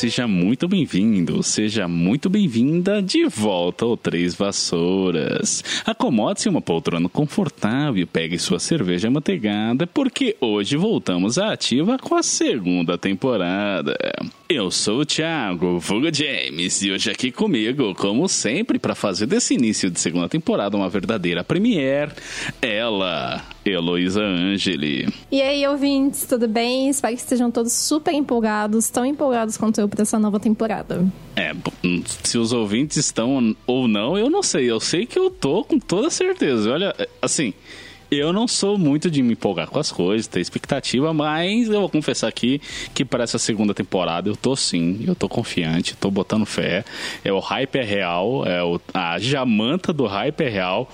Seja muito bem-vindo, seja muito bem-vinda de volta ao Três Vassouras. Acomode-se em uma poltrona confortável, pegue sua cerveja manteigada, porque hoje voltamos à ativa com a segunda temporada. Eu sou o Thiago, vulgo James, e hoje aqui comigo, como sempre, para fazer desse início de segunda temporada uma verdadeira premiere, ela, Heloísa Angeli. E aí, ouvintes, tudo bem? Espero que estejam todos super empolgados, tão empolgados quanto eu para essa nova temporada. É, se os ouvintes estão ou não, eu não sei. Eu sei que eu tô com toda certeza. Olha, assim, eu não sou muito de me empolgar com as coisas, ter expectativa, mas eu vou confessar aqui que para essa segunda temporada eu tô sim, eu tô confiante, tô botando fé. É o hype é real, é o, a jamanta do hype é real.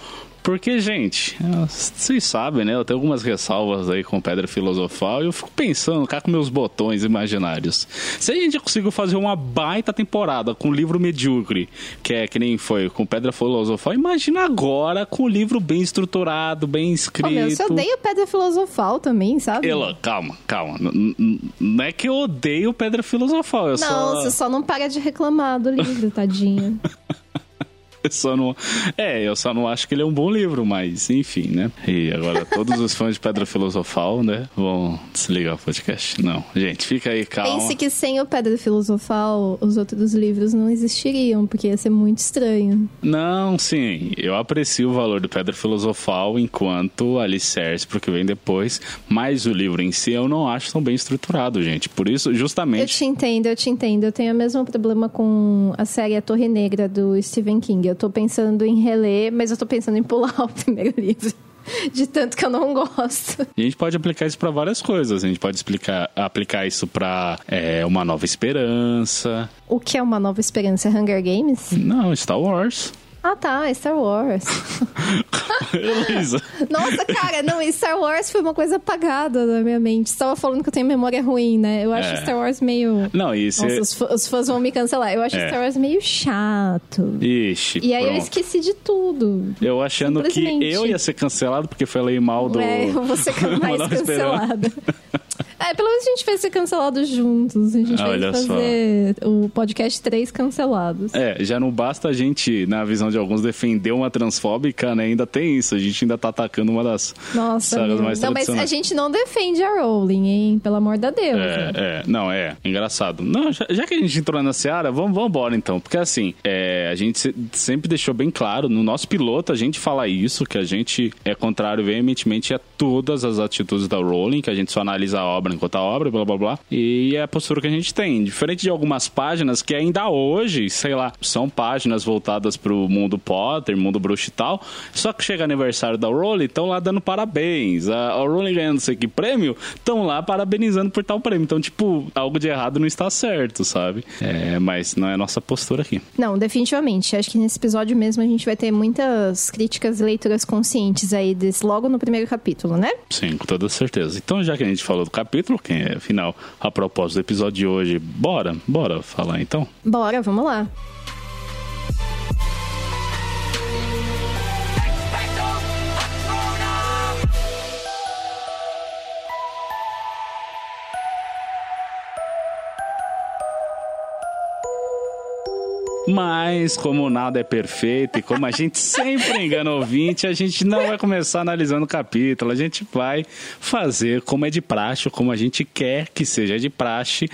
Porque, gente, vocês sabem, né? Eu tenho algumas ressalvas aí com Pedra Filosofal e eu fico pensando cá com meus botões imaginários. Se a gente conseguiu fazer uma baita temporada com um livro medíocre, que é que nem foi com Pedra Filosofal, imagina agora com um livro bem estruturado, bem escrito. Oh, meu, você odeia Pedra Filosofal também, sabe? Ela, calma, calma. Não é que eu odeio Pedra Filosofal, eu não, só... você só não para de reclamar do livro, tadinha. só não. É, eu só não acho que ele é um bom livro, mas enfim, né? E agora todos os fãs de Pedra Filosofal, né? Vão desligar o podcast. Não, gente, fica aí, calma. Pense que sem o Pedra Filosofal, os outros livros não existiriam, porque ia ser muito estranho. Não, sim. Eu aprecio o valor do Pedra Filosofal enquanto alicerce pro que vem depois, mas o livro em si eu não acho tão bem estruturado, gente. Por isso, justamente. Eu te entendo, eu te entendo. Eu tenho o mesmo problema com a série A Torre Negra do Stephen King. Eu tô pensando em reler, mas eu tô pensando em pular o primeiro livro. De tanto que eu não gosto. E a gente pode aplicar isso para várias coisas. A gente pode explicar, aplicar isso para é, uma nova esperança. O que é uma nova esperança? Hunger Games? Não, Star Wars. Ah, tá, Star Wars. Nossa, cara, não, Star Wars foi uma coisa apagada da minha mente. Você tava falando que eu tenho memória ruim, né? Eu acho é. Star Wars meio. Não, isso. Nossa, os, os, fãs vão me cancelar. Eu acho é. Star Wars meio chato. Ixi. E aí pronto. eu esqueci de tudo. Eu achando que eu ia ser cancelado porque falei mal do. É, eu vou ser mais cancelada. É, pelo menos a gente vai ser cancelado juntos. A gente vai fazer só. o podcast 3 cancelados. É, já não basta a gente, na visão de alguns, defender uma transfóbica, né? Ainda tem isso. A gente ainda tá atacando uma das Nossa, sagas mais Não, mas a gente não defende a Rowling, hein? Pelo amor de Deus. É, é. Não, é. Engraçado. Não, já, já, que a gente entrou na seara, vamos, vamos embora então. Porque assim, é, a gente sempre deixou bem claro, no nosso piloto a gente fala isso, que a gente é contrário veementemente a todas as atitudes da Rowling, que a gente só analisa a obra enquanto a obra, blá blá blá. E é a postura que a gente tem. Diferente de algumas páginas que ainda hoje, sei lá, são páginas voltadas pro mundo Potter, mundo bruxo e tal. Só que chega aniversário da Rowling, estão lá dando parabéns. A, a Rowling ganhando sei que prêmio, estão lá parabenizando por tal prêmio. Então, tipo, algo de errado não está certo, sabe? É, mas não é a nossa postura aqui. Não, definitivamente. Acho que nesse episódio mesmo a gente vai ter muitas críticas e leituras conscientes aí desse logo no primeiro capítulo, né? Sim, com toda certeza. Então, já que a gente falou do capítulo, quem é, afinal, a propósito do episódio de hoje, bora, bora falar então? Bora, vamos lá. Mas, como nada é perfeito e como a gente sempre engana o ouvinte, a gente não vai começar analisando o capítulo. A gente vai fazer como é de praxe, ou como a gente quer que seja de praxe,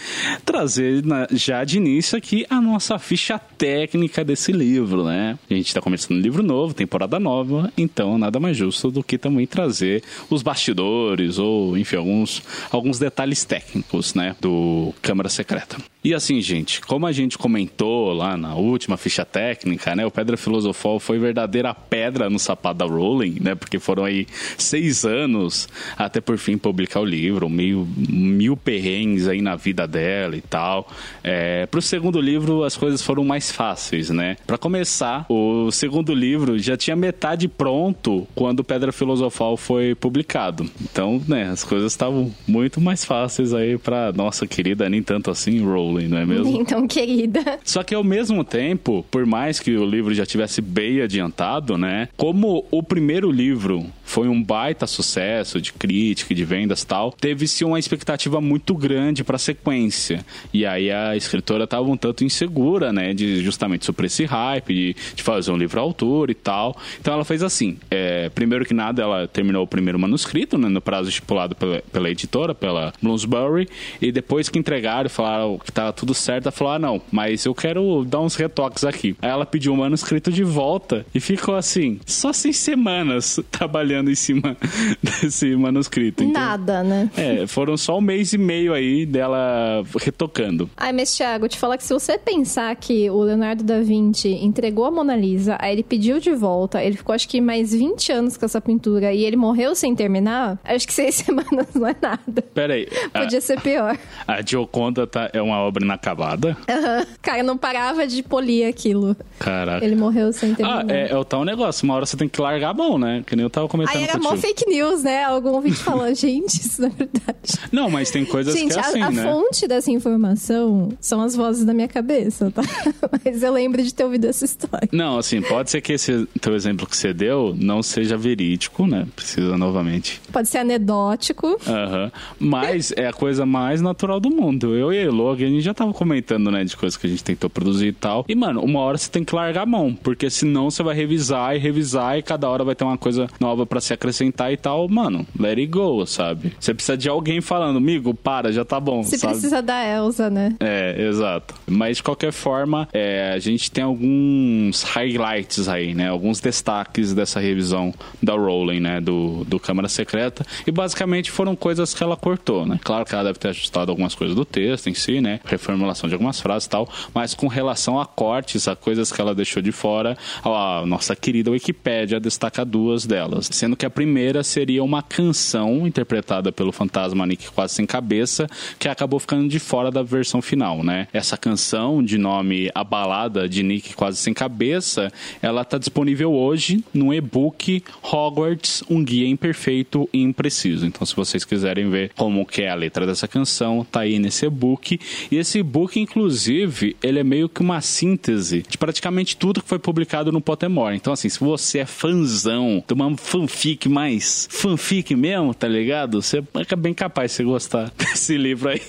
trazer já de início aqui a nossa ficha técnica desse livro, né? A gente está começando um livro novo, temporada nova, então nada mais justo do que também trazer os bastidores ou, enfim, alguns, alguns detalhes técnicos, né, do Câmara Secreta. E assim, gente, como a gente comentou lá na última ficha técnica, né? O Pedra Filosofal foi verdadeira pedra no sapato da Rowling, né? Porque foram aí seis anos até por fim publicar o livro, mil, mil perrengues aí na vida dela e tal. É, pro segundo livro as coisas foram mais fáceis, né? Para começar, o segundo livro já tinha metade pronto quando Pedra Filosofal foi publicado. Então, né, as coisas estavam muito mais fáceis aí para nossa querida, nem tanto assim, Rowling não é mesmo? Então, querida. Só que ao mesmo tempo, por mais que o livro já tivesse bem adiantado, né? Como o primeiro livro foi um baita sucesso de crítica, de vendas tal, teve-se uma expectativa muito grande para a sequência. E aí a escritora estava um tanto insegura, né, de justamente sobre esse hype, de, de fazer um livro altura e tal. Então ela fez assim: é, primeiro que nada, ela terminou o primeiro manuscrito, né, no prazo estipulado pela, pela editora, pela Bloomsbury, e depois que entregaram, falaram que estava tudo certo, ela falou: ah, não, mas eu quero dar uns retoques aqui. Aí ela pediu o manuscrito de volta e ficou assim, só seis semanas trabalhando trabalhando em cima desse manuscrito. Então, Nada, né? É, foram só um mês e meio aí dela retocando. Ai, mas Thiago, te falar que se você pensar que o Leonardo da Vinci entregou a Mona Lisa, aí ele pediu de volta, ele ficou acho que mais 20 anos com essa pintura e ele morreu sem terminar, acho que seis semanas não é nada. Peraí. Podia a, ser pior. A Gioconda tá, é uma obra inacabada? Uhum. Cara, não parava de polir aquilo. Caraca. Ele morreu sem terminar. Ah, é, é o tal negócio. Uma hora você tem que largar a mão, né? Que nem eu tava comentando Aí era mó fake news, né? Algum ouvinte falou, gente, isso não é verdade. Não, mas tem coisas gente, que é assim, a, a né? fonte dessa informação são as vozes da minha cabeça, tá? mas eu lembro de ter ouvido essa história. Não, assim, pode ser que esse teu exemplo que você deu não seja verídico, né? Precisa novamente. Pode ser anedótico. Aham. Uhum. Mas é a coisa mais natural do mundo. Eu e a Elo, a gente já tava comentando, né, de coisas que a gente tentou produzir e tal. E, mano, uma hora você tem que largar a mão, porque senão você vai revisar e revisar e cada hora vai ter uma coisa nova para se acrescentar e tal, mano, let it go, sabe? Você precisa de alguém falando, amigo, para, já tá bom. Você sabe? precisa da Elsa, né? É, exato. Mas de qualquer forma, é, a gente tem alguns highlights aí, né? Alguns destaques dessa revisão da Rowling, né? Do, do Câmara Secreta. E basicamente foram coisas que ela cortou, né? Claro que ela deve ter ajustado algumas coisas do texto em si, né? Reformulação de algumas frases e tal. Mas com relação a cortes, a coisas que ela deixou de fora, a nossa querida Wikipédia destaca duas delas. Sendo que a primeira seria uma canção interpretada pelo fantasma Nick Quase Sem Cabeça, que acabou ficando de fora da versão final, né? Essa canção, de nome A Balada de Nick Quase Sem Cabeça, ela está disponível hoje no e-book Hogwarts, um guia imperfeito e impreciso. Então, se vocês quiserem ver como que é a letra dessa canção, tá aí nesse e-book. E esse e-book, inclusive, ele é meio que uma síntese de praticamente tudo que foi publicado no Pottermore. Então, assim, se você é fãzão de uma fanfic mais fanfic mesmo, tá ligado? Você é bem capaz de você gostar desse livro aí.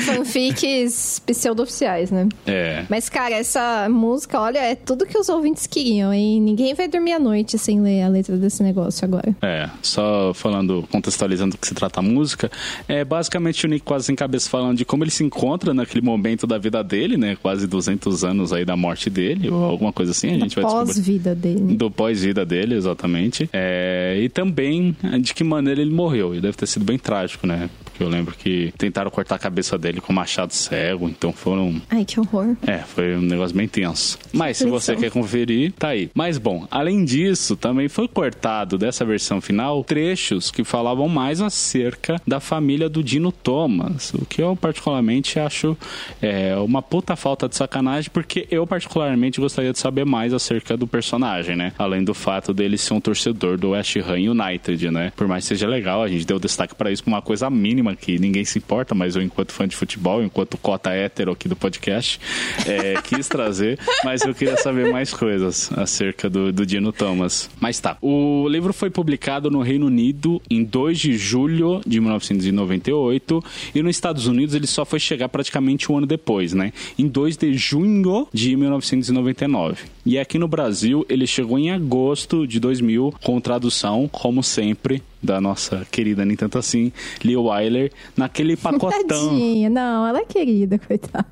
Fanfics pseudo-oficiais, né? É. Mas, cara, essa música, olha, é tudo que os ouvintes queriam, hein? Ninguém vai dormir à noite sem ler a letra desse negócio agora. É, só falando, contextualizando que se trata a música, é basicamente o Nick quase em cabeça falando de como ele se encontra naquele momento da vida dele, né? Quase 200 anos aí da morte dele, ou alguma coisa assim, a gente da vai pós-vida dele. Do pós-vida dele, exatamente. É, e também de que maneira ele morreu, e deve ter sido bem trágico, né? Porque eu lembro que tentaram cortar a cabeça dele com machado cego, então foram. Ai, que horror. É, foi um negócio bem tenso. Mas se você quer conferir, tá aí. Mas bom, além disso, também foi cortado dessa versão final trechos que falavam mais acerca da família do Dino Thomas, o que eu particularmente acho é, uma puta falta de sacanagem, porque eu particularmente gostaria de saber mais acerca do personagem, né? Além do fato dele ser um torcedor do West Ham United, né? Por mais que seja legal, a gente deu destaque para isso com uma coisa mínima que ninguém se importa, mas eu, enquanto fã de futebol, enquanto cota hétero aqui do podcast, é, quis trazer, mas eu queria saber mais coisas acerca do, do Dino Thomas. Mas tá, o livro foi publicado no Reino Unido em 2 de julho de 1998 e nos Estados Unidos ele só foi chegar praticamente um ano depois, né? Em 2 de junho de 1999. E aqui no Brasil ele chegou em agosto de 2000 com tradução, como sempre, da nossa querida nem tanto assim, Leo Wyler, naquele pacotão. Tadinha. Não, ela é querida, coitada.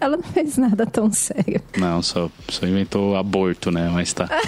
Ela não fez nada tão sério. Não, só, só inventou aborto, né? Mas tá.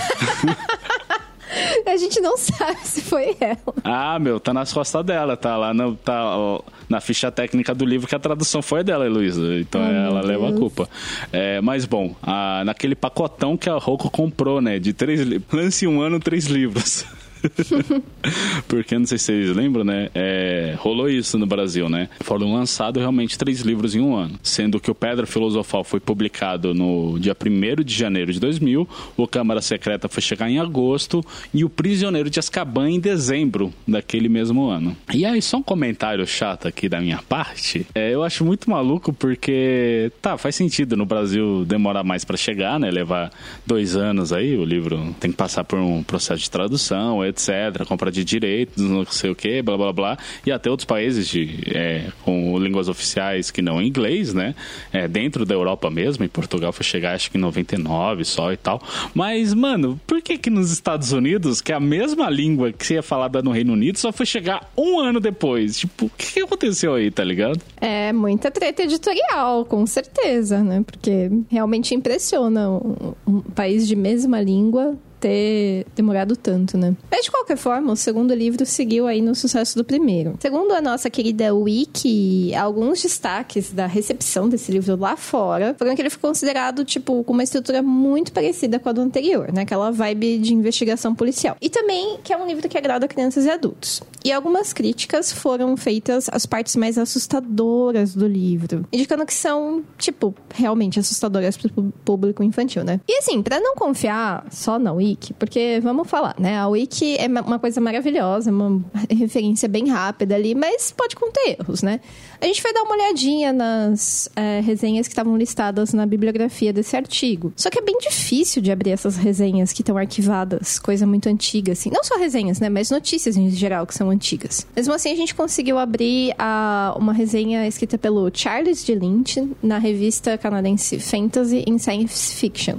A gente não sabe se foi ela. Ah, meu, tá nas costas dela, tá lá no, tá, ó, na ficha técnica do livro que a tradução foi dela, Heloísa. Então Oh, ela leva a Deus. culpa. É, mas bom, a- naquele pacotão que a Roku comprou, né? De três lance um ano, três livros. Porque não sei se vocês lembram, né? É, rolou isso no Brasil, né? Foram lançados realmente três livros em um ano. Sendo que o Pedra Filosofal foi publicado no dia 1 de janeiro de 2000, o Câmara Secreta foi chegar em agosto e o Prisioneiro de Azkaban em dezembro daquele mesmo ano. E aí, só um comentário chato aqui da minha parte. É, eu acho muito maluco porque, tá, faz sentido no Brasil demorar mais pra chegar, né? Levar dois anos aí, o livro tem que passar por um processo de tradução, etc., compra de direitos, não sei o que, blá blá blá, e até outros países de, é, com línguas oficiais que não inglês, né? É, dentro da Europa mesmo, em Portugal foi chegar acho que em 99 só e tal. Mas, mano, por que que nos Estados Unidos, que é a mesma língua que é falada no Reino Unido, só foi chegar um ano depois? Tipo, o que, que aconteceu aí, tá ligado? É muita treta editorial, com certeza, né? Porque realmente impressiona um, um país de mesma língua ter demorado tanto, né? Mas de qualquer forma, o segundo livro seguiu aí no sucesso do primeiro. Segundo a nossa querida Wiki, alguns destaques da recepção desse livro lá fora foram que ele foi considerado, tipo, com uma estrutura muito parecida com a do anterior, né? Aquela vibe de investigação policial. E também que é um livro que agrada crianças e adultos. E algumas críticas foram feitas às partes mais assustadoras do livro, indicando que são, tipo, realmente assustadoras pro pu- público infantil, né? E assim, pra não confiar só na Wiki, porque vamos falar, né? A Wiki é ma- uma coisa maravilhosa, uma referência bem rápida ali, mas pode conter erros, né? A gente foi dar uma olhadinha nas é, resenhas que estavam listadas na bibliografia desse artigo. Só que é bem difícil de abrir essas resenhas que estão arquivadas, coisa muito antiga, assim. Não só resenhas, né? Mas notícias em geral que são antigas. Mesmo assim, a gente conseguiu abrir a, uma resenha escrita pelo Charles de Lynch na revista canadense Fantasy and Science Fiction.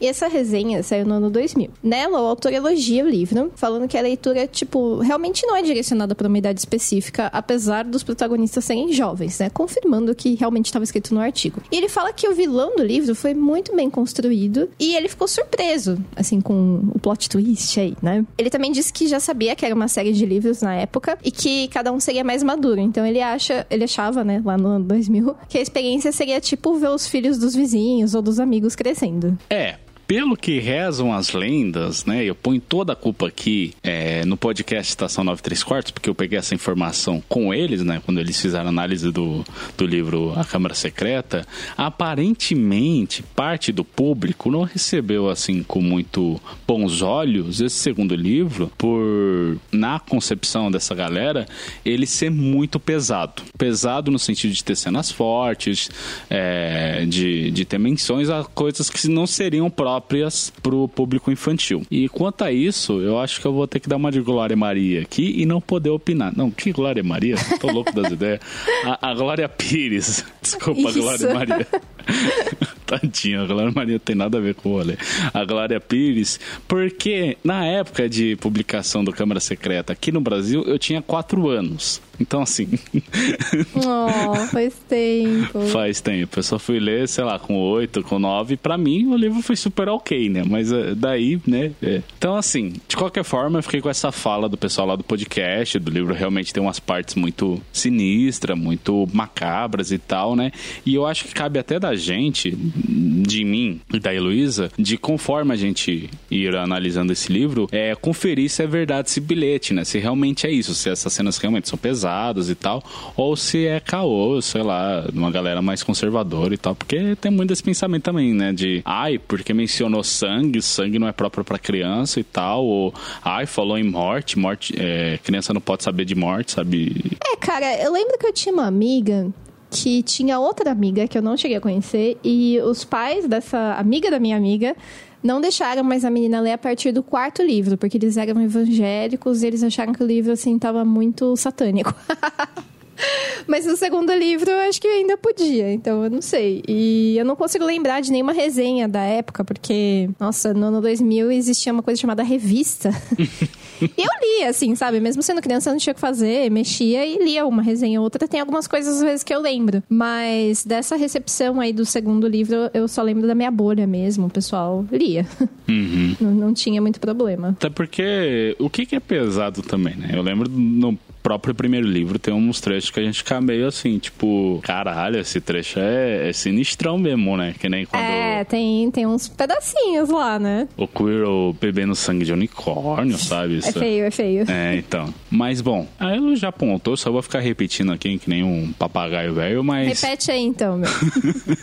E essa resenha saiu no ano 2000. Nela, o autor elogia o livro, falando que a leitura, tipo, realmente não é direcionada para uma idade específica, apesar dos protagonistas serem jovens, né? Confirmando que realmente estava escrito no artigo. E ele fala que o vilão do livro foi muito bem construído e ele ficou surpreso, assim, com o plot twist aí, né? Ele também disse que já sabia que era uma série de livros na época e que cada um seria mais maduro. Então ele acha, ele achava, né, lá no ano 2000, que a experiência seria tipo ver os filhos dos vizinhos ou dos amigos crescendo. É, pelo que rezam as lendas, né? Eu ponho toda a culpa aqui é, no podcast Estação 93 Quartos, porque eu peguei essa informação com eles, né? Quando eles fizeram a análise do, do livro A Câmara Secreta. Aparentemente, parte do público não recebeu, assim, com muito bons olhos esse segundo livro, por, na concepção dessa galera, ele ser muito pesado. Pesado no sentido de ter cenas fortes, é, de, de ter menções a coisas que não seriam próprias pro público infantil. E quanto a isso, eu acho que eu vou ter que dar uma de Glória Maria aqui e não poder opinar. Não, que Glória Maria? Tô louco das ideias. A, a Glória Pires. Desculpa, Isso. Glória Maria. Tadinha, a Glória Maria tem nada a ver com o rolê. A Glória Pires, porque na época de publicação do Câmara Secreta aqui no Brasil, eu tinha quatro anos. Então, assim, Oh, faz tempo. faz tempo. Eu só fui ler, sei lá, com oito, com nove. Pra mim, o livro foi super ok, né? Mas eh, daí, né? é. Então, assim, de qualquer forma, eu fiquei com essa fala do pessoal lá do podcast. Do livro realmente tem umas partes muito sinistras, muito macabras e tal, né? E eu acho que cabe até da gente, de mim e da Heloísa, de conforme a gente ir analisando esse livro, é conferir se é verdade esse bilhete, né? Se realmente é isso, se essas cenas realmente são pesadas e tal, ou se é caô, sei lá, de uma galera mais conservadora e tal, porque tem muito esse pensamento também, né? De, ai, porque mencionou sangue, sangue não é próprio pra criança e tal, ou, ai, falou em morte, morte, é, criança não pode saber de morte, sabe? É, cara, eu lembro que eu tinha uma amiga que tinha outra amiga que eu não cheguei a conhecer e os pais dessa amiga da minha amiga não deixaram mais a menina ler a partir do quarto livro, porque eles eram evangélicos e eles acharam que o livro, assim, tava muito satânico. Mas no segundo livro eu acho que ainda podia, então eu não sei. E eu não consigo lembrar de nenhuma resenha da época, porque, nossa, no ano 2000 existia uma coisa chamada revista. e eu lia, assim, sabe? Mesmo sendo criança, eu não tinha o que fazer, mexia e lia uma resenha ou outra. Tem algumas coisas, às vezes, que eu lembro. Mas dessa recepção aí do segundo livro, eu só lembro da minha bolha mesmo. O pessoal lia. Uhum. Não, não tinha muito problema. Até porque o que, que é pesado também, né? Eu lembro no próprio primeiro livro tem uns trechos que a gente fica meio assim, tipo, caralho, esse trecho é, é sinistrão mesmo, né? Que nem quando É, tem, tem uns pedacinhos lá, né? o Quirrell bebendo sangue de unicórnio, sabe? É Isso feio, é feio. É, então. Mas bom, aí eu já apontou, só vou ficar repetindo aqui que nem um papagaio velho, mas. Repete aí então, meu.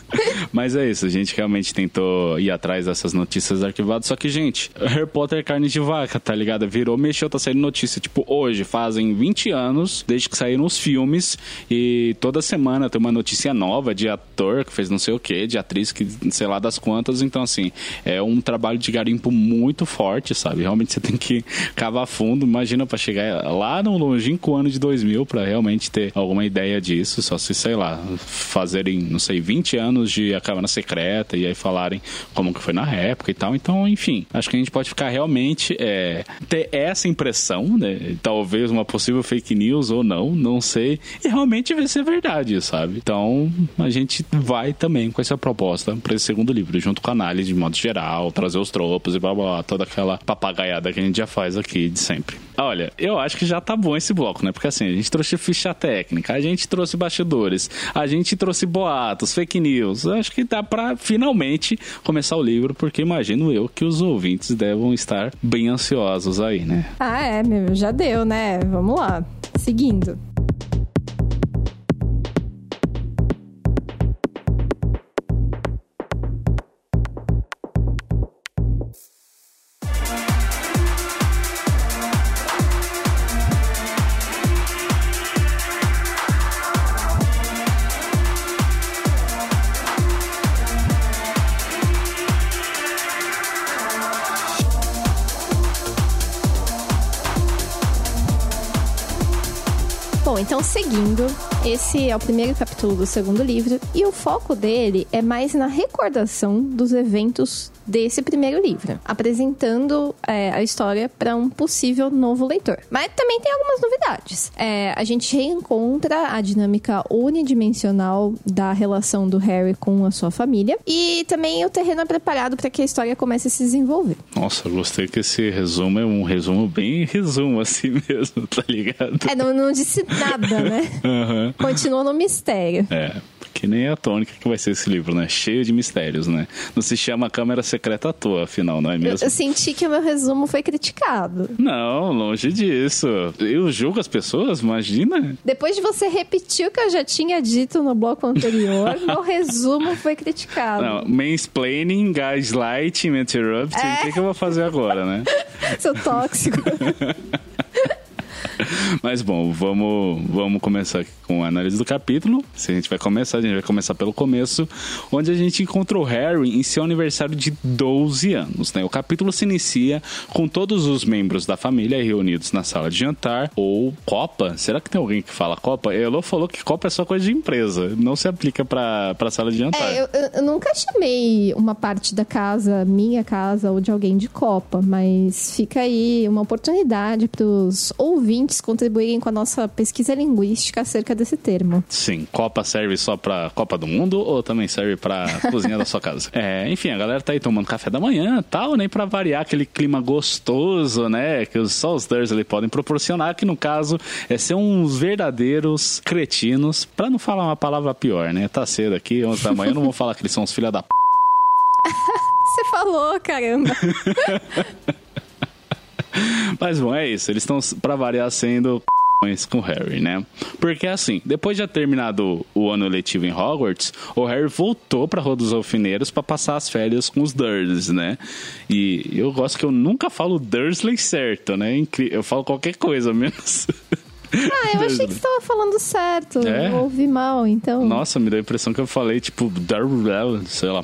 Mas é isso, a gente realmente tentou ir atrás dessas notícias arquivadas. Só que, gente, Harry Potter é carne de vaca, tá ligado? Virou, mexeu, tá saindo notícia. Tipo, hoje fazem 20 anos desde que saíram os filmes e toda semana tem uma notícia nova de ator que fez não sei o que, de atriz que sei lá das quantas. Então, assim, é um trabalho de garimpo muito forte, sabe? Realmente você tem que cavar fundo. Imagina pra chegar lá no longínquo ano de 2000 pra realmente ter alguma ideia disso. Só se, sei lá, fazerem, não sei, 20 anos de A Câmara Secreta e aí falarem como que foi na época e tal. Então, enfim, acho que a gente pode ficar realmente é, ter essa impressão, né? Talvez uma possível fake news ou não, não sei. E realmente vai ser verdade, sabe? Então, a gente vai também com essa proposta para esse segundo livro, junto com a análise de modo geral, trazer os tropos e blá blá, blá toda aquela papagaiada que a gente já faz aqui de sempre. Olha, eu acho que já tá bom esse bloco, né? Porque assim, a gente trouxe ficha técnica, a gente trouxe bastidores, a gente trouxe boatos, fake news. Eu acho que dá pra finalmente começar o livro, porque imagino eu que os ouvintes devem estar bem ansiosos aí, né? Ah, é, meu, já deu, né? Vamos lá. Seguindo. Bom, então seguindo, esse é o primeiro capítulo do segundo livro e o foco dele é mais na recordação dos eventos desse primeiro livro, apresentando é, a história para um possível novo leitor. Mas também tem algumas novidades. É, a gente reencontra a dinâmica unidimensional da relação do Harry com a sua família e também o terreno é preparado para que a história comece a se desenvolver. Nossa, gostei que esse resumo é um resumo bem resumo assim mesmo, tá ligado? É, não, não disse nada, né? Aham. Continua no mistério. É, que nem a tônica que vai ser esse livro, né? Cheio de mistérios, né? Não se chama Câmera Secreta à toa, afinal, não é Eu, mesmo? eu senti que o meu resumo foi criticado. Não, longe disso. Eu julgo as pessoas, imagina. Depois de você repetir o que eu já tinha dito no bloco anterior, meu resumo foi criticado. Não, mansplaining, gaslighting, interrupting, o que, que eu vou fazer agora, né? Seu tóxico. Mas bom, vamos, vamos começar com a análise do capítulo. Se a gente vai começar, a gente vai começar pelo começo, onde a gente encontra o Harry em seu aniversário de 12 anos. Né? O capítulo se inicia com todos os membros da família reunidos na sala de jantar, ou Copa. Será que tem alguém que fala Copa? Elo falou que Copa é só coisa de empresa, não se aplica pra sala de jantar. É, eu- eu nunca chamei uma parte da casa, minha casa, ou de alguém de Copa, mas fica aí uma oportunidade para os ouvintes contribuírem com a nossa pesquisa linguística acerca desse termo. Sim, Copa serve só pra Copa do Mundo ou também serve pra cozinha da sua casa? É, enfim, a galera tá aí tomando café da manhã tal, nem pra variar aquele clima gostoso, né? Que os- só os Dursley podem proporcionar, que no caso é ser uns verdadeiros cretinos, pra não falar uma palavra pior, né? Tá cedo aqui, 11 da manhã, eu não vou falar que eles são os filha da p. Você falou, caramba. Mas bom, é isso. Eles estão, pra variar, sendo com o Harry, né? Porque assim, depois de ter terminado o ano letivo em Hogwarts, o Harry voltou pra Rua dos Alfineiros pra passar as férias com os Dursleys, né? E eu gosto que eu nunca falo Dursley certo, né? Incri- Eu falo qualquer coisa, menos... Ah, eu achei que você tava falando certo. É? Eu ouvi mal, então. Nossa, me deu a impressão que eu falei, tipo, sei lá.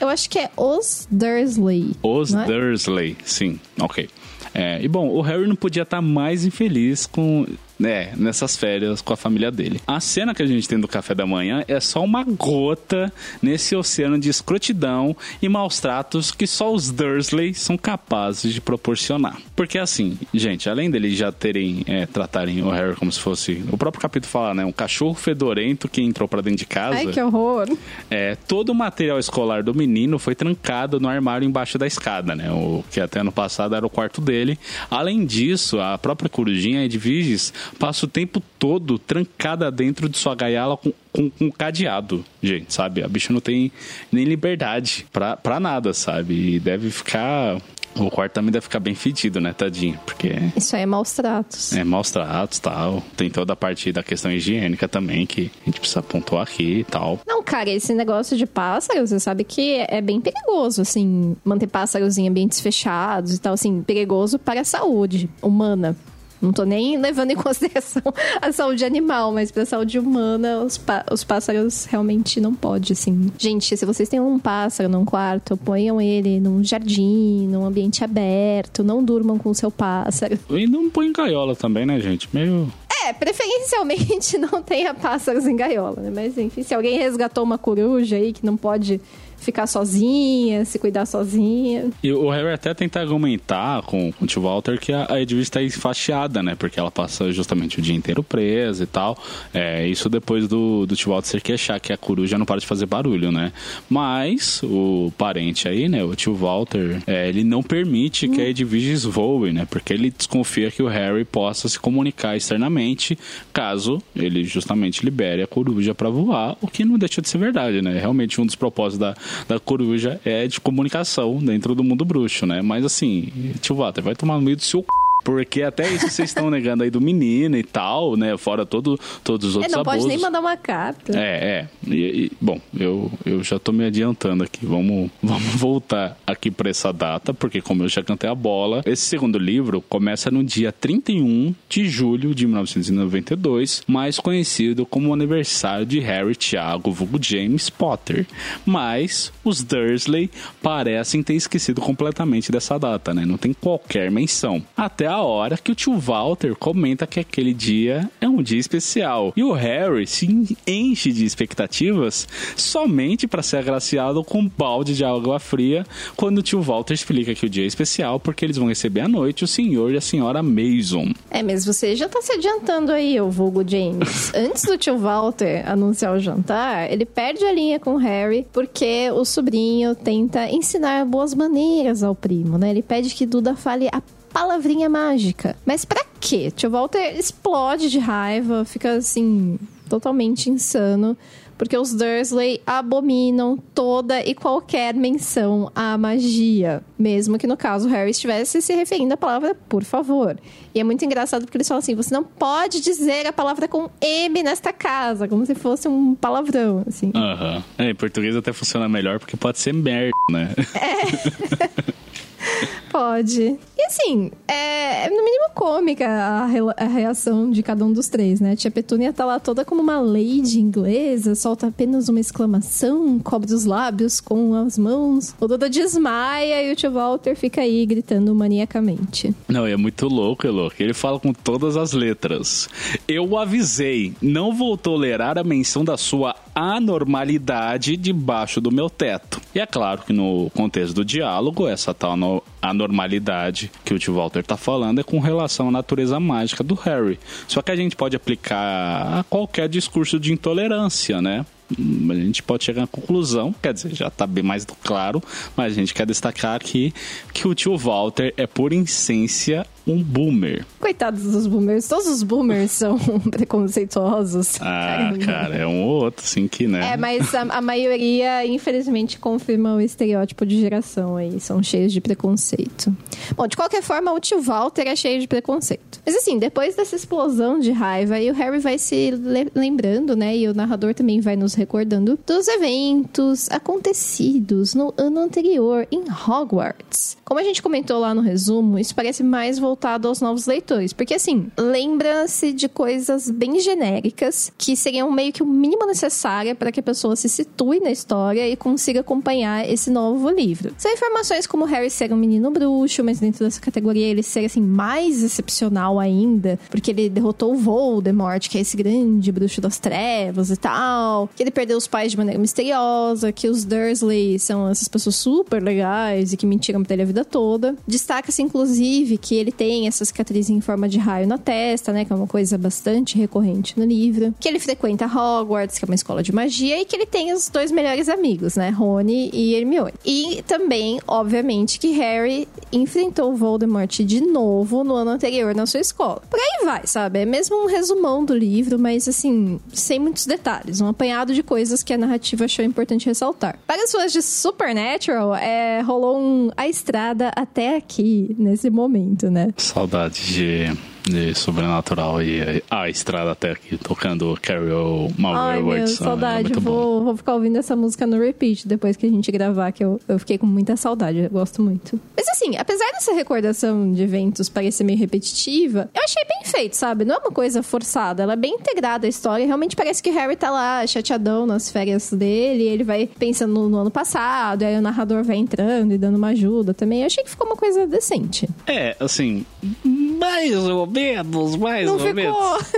Eu acho que é os Dursley. Os é? Dursley, sim, ok. É, e bom, o Harry não podia estar mais infeliz com né, nessas férias com a família dele. A cena que a gente tem do café da manhã é só uma gota nesse oceano de escrotidão e maus tratos que só os Dursley são capazes de proporcionar. Porque assim, gente, além deles já terem, é, tratarem o Harry como se fosse, o próprio capítulo fala, né, um cachorro fedorento que entrou para dentro de casa. Ai, que horror. É, todo o material escolar do menino foi trancado no armário embaixo da escada, né, o que até no passado era o quarto dele. Além disso, a própria corujinha Edviges passa o tempo todo trancada dentro de sua gaiola com, com, com cadeado, gente, sabe? A bicha não tem nem liberdade pra, pra nada, sabe? E deve ficar o quarto também deve ficar bem fedido, né, tadinho? Porque. Isso aí é maus tratos. É, maus tratos tal. Tem toda a parte da questão higiênica também que a gente precisa pontuar aqui e tal. Não, cara, esse negócio de pássaros, você sabe que é bem perigoso, assim, manter pássaros em ambientes fechados e tal, assim, perigoso para a saúde humana. Não tô nem levando em consideração a saúde animal, mas pra saúde humana, os, os pássaros realmente não pode, assim. Gente, se vocês têm um pássaro num quarto, ponham ele num jardim, num ambiente aberto, não durmam com o seu pássaro. E não põe em gaiola também, né, gente? Meio é, preferencialmente não tenha pássaros em gaiola, né? Mas enfim, se alguém resgatou uma coruja aí que não pode ficar sozinha, se cuidar sozinha. E o Harry até tenta argumentar com, com o tio Walter que a, a Edwige está enfaixada, né? Porque ela passa justamente o dia inteiro presa e tal. É, isso depois do, do tio Walter queixar que a coruja não para de fazer barulho, né? Mas o parente aí, né? O tio Walter, é, ele não permite hum. que a Edwige voe, né? Porque ele desconfia que o Harry possa se comunicar externamente caso ele justamente libere a coruja para voar, o que não deixa de ser verdade, né? Realmente um dos propósitos da, da coruja é de comunicação dentro do mundo bruxo, né? Mas assim, tio Walter, vai tomar no meio do seu c... Porque até isso vocês estão negando aí do menino e tal, né? Fora todo, todos os outros é, não abusos. pode nem mandar uma carta. É, é. E, e, bom, eu, eu já tô me adiantando aqui. Vamos, vamos voltar aqui para essa data, porque como eu já cantei a bola, esse segundo livro começa no dia 31 de julho de 1992, mais conhecido como o aniversário de Harry Thiago vulgo James Potter. Mas os Dursley parecem ter esquecido completamente dessa data, né? Não tem qualquer menção. Até a hora que o tio Walter comenta que aquele dia é um dia especial. E o Harry se enche de expectativas somente para ser agraciado com um balde de água fria quando o tio Walter explica que o dia é especial porque eles vão receber à noite o senhor e a senhora Mason. É, mas você já tá se adiantando aí, o vulgo James. Antes do tio Walter anunciar o jantar, ele perde a linha com o Harry porque o sobrinho tenta ensinar boas maneiras ao primo, né? Ele pede que Duda fale a palavrinha mágica. Mas para quê? Tio Walter explode de raiva, fica assim, totalmente insano. Porque os Dursley abominam toda e qualquer menção à magia. Mesmo que no caso Harry estivesse se referindo à palavra por favor. E é muito engraçado porque eles falam assim: você não pode dizer a palavra com M nesta casa, como se fosse um palavrão, assim. Aham. Uhum. É, em português até funciona melhor porque pode ser merda, né? É. Pode. E assim, é no mínimo cômica a, reação de cada um dos três, né? Tia Petúnia tá lá toda como uma lady inglesa, solta apenas uma exclamação, cobre os lábios com as mãos. O Duda desmaia e o tio Walter fica aí gritando maniacamente. Não, é muito louco, é louco. Ele fala com todas as letras. Eu avisei, não vou tolerar a menção da sua anormalidade debaixo do meu teto. E é claro que no contexto do diálogo, essa tal anormalidade que o tio Walter tá falando é com relação à natureza mágica do Harry. Só que a gente pode aplicar a qualquer discurso de intolerância, né? a gente pode chegar à conclusão, quer dizer, já está bem mais claro, mas a gente quer destacar aqui que o tio Walter é por essência um boomer. Coitados dos boomers. Todos os boomers são preconceituosos. Ah, Caramba. cara, é um ou outro, assim, que, né? É, mas a, a, maioria, infelizmente, confirma o estereótipo de geração aí. São cheios de preconceito. Bom, de qualquer forma, o tio Walter é cheio de preconceito. Mas assim, depois dessa explosão de raiva, aí o Harry vai se lembrando, né? E o narrador também vai nos recordando dos eventos acontecidos no ano anterior em Hogwarts. Como a gente comentou lá no resumo, isso parece mais voltado voltado aos novos leitores. Porque, assim, lembra-se de coisas bem genéricas que seriam meio que o mínimo necessário para que a pessoa se situe na história e consiga acompanhar esse novo livro. São informações como Harry ser um menino bruxo, mas dentro dessa categoria ele ser, assim, mais excepcional ainda, porque ele derrotou o Voldemort, que é esse grande bruxo das trevas e tal, que ele perdeu os pais de maneira misteriosa, que os Dursley são essas pessoas super legais e que mentiram pra ele a vida toda. Destaca-se, inclusive, que ele tem essa cicatriz em forma de raio na testa, né? Que é uma coisa bastante recorrente no livro. Que ele frequenta Hogwarts, que é uma escola de magia, e que ele tem os dois melhores amigos, né? Rony e Hermione. E também, obviamente, que Harry enfrentou Voldemort de novo no ano anterior na sua escola. Por aí vai, sabe? É mesmo um resumão do livro, mas assim, sem muitos detalhes. Um apanhado de coisas que a narrativa achou importante ressaltar. Para as fãs de Supernatural, é, rolou um A Estrada até aqui, nesse momento, né? Saudade de de Sobrenatural e a estrada até aqui, tocando Carol Ai, meu, saudade. Ah, é vou, vou ficar ouvindo essa música no repeat depois que a gente gravar, que eu, eu fiquei com muita saudade. Eu gosto muito. Mas assim, apesar dessa recordação de eventos parecer meio repetitiva, eu achei bem feito, sabe? Não é uma coisa forçada, ela é bem integrada à história. Realmente parece que Harry tá lá chateadão nas férias dele, ele vai pensando no, no ano passado, e aí o narrador vai entrando e dando uma ajuda também. Eu achei que ficou uma coisa decente. É, assim, mais ou menos, mais Não ou ficou. menos.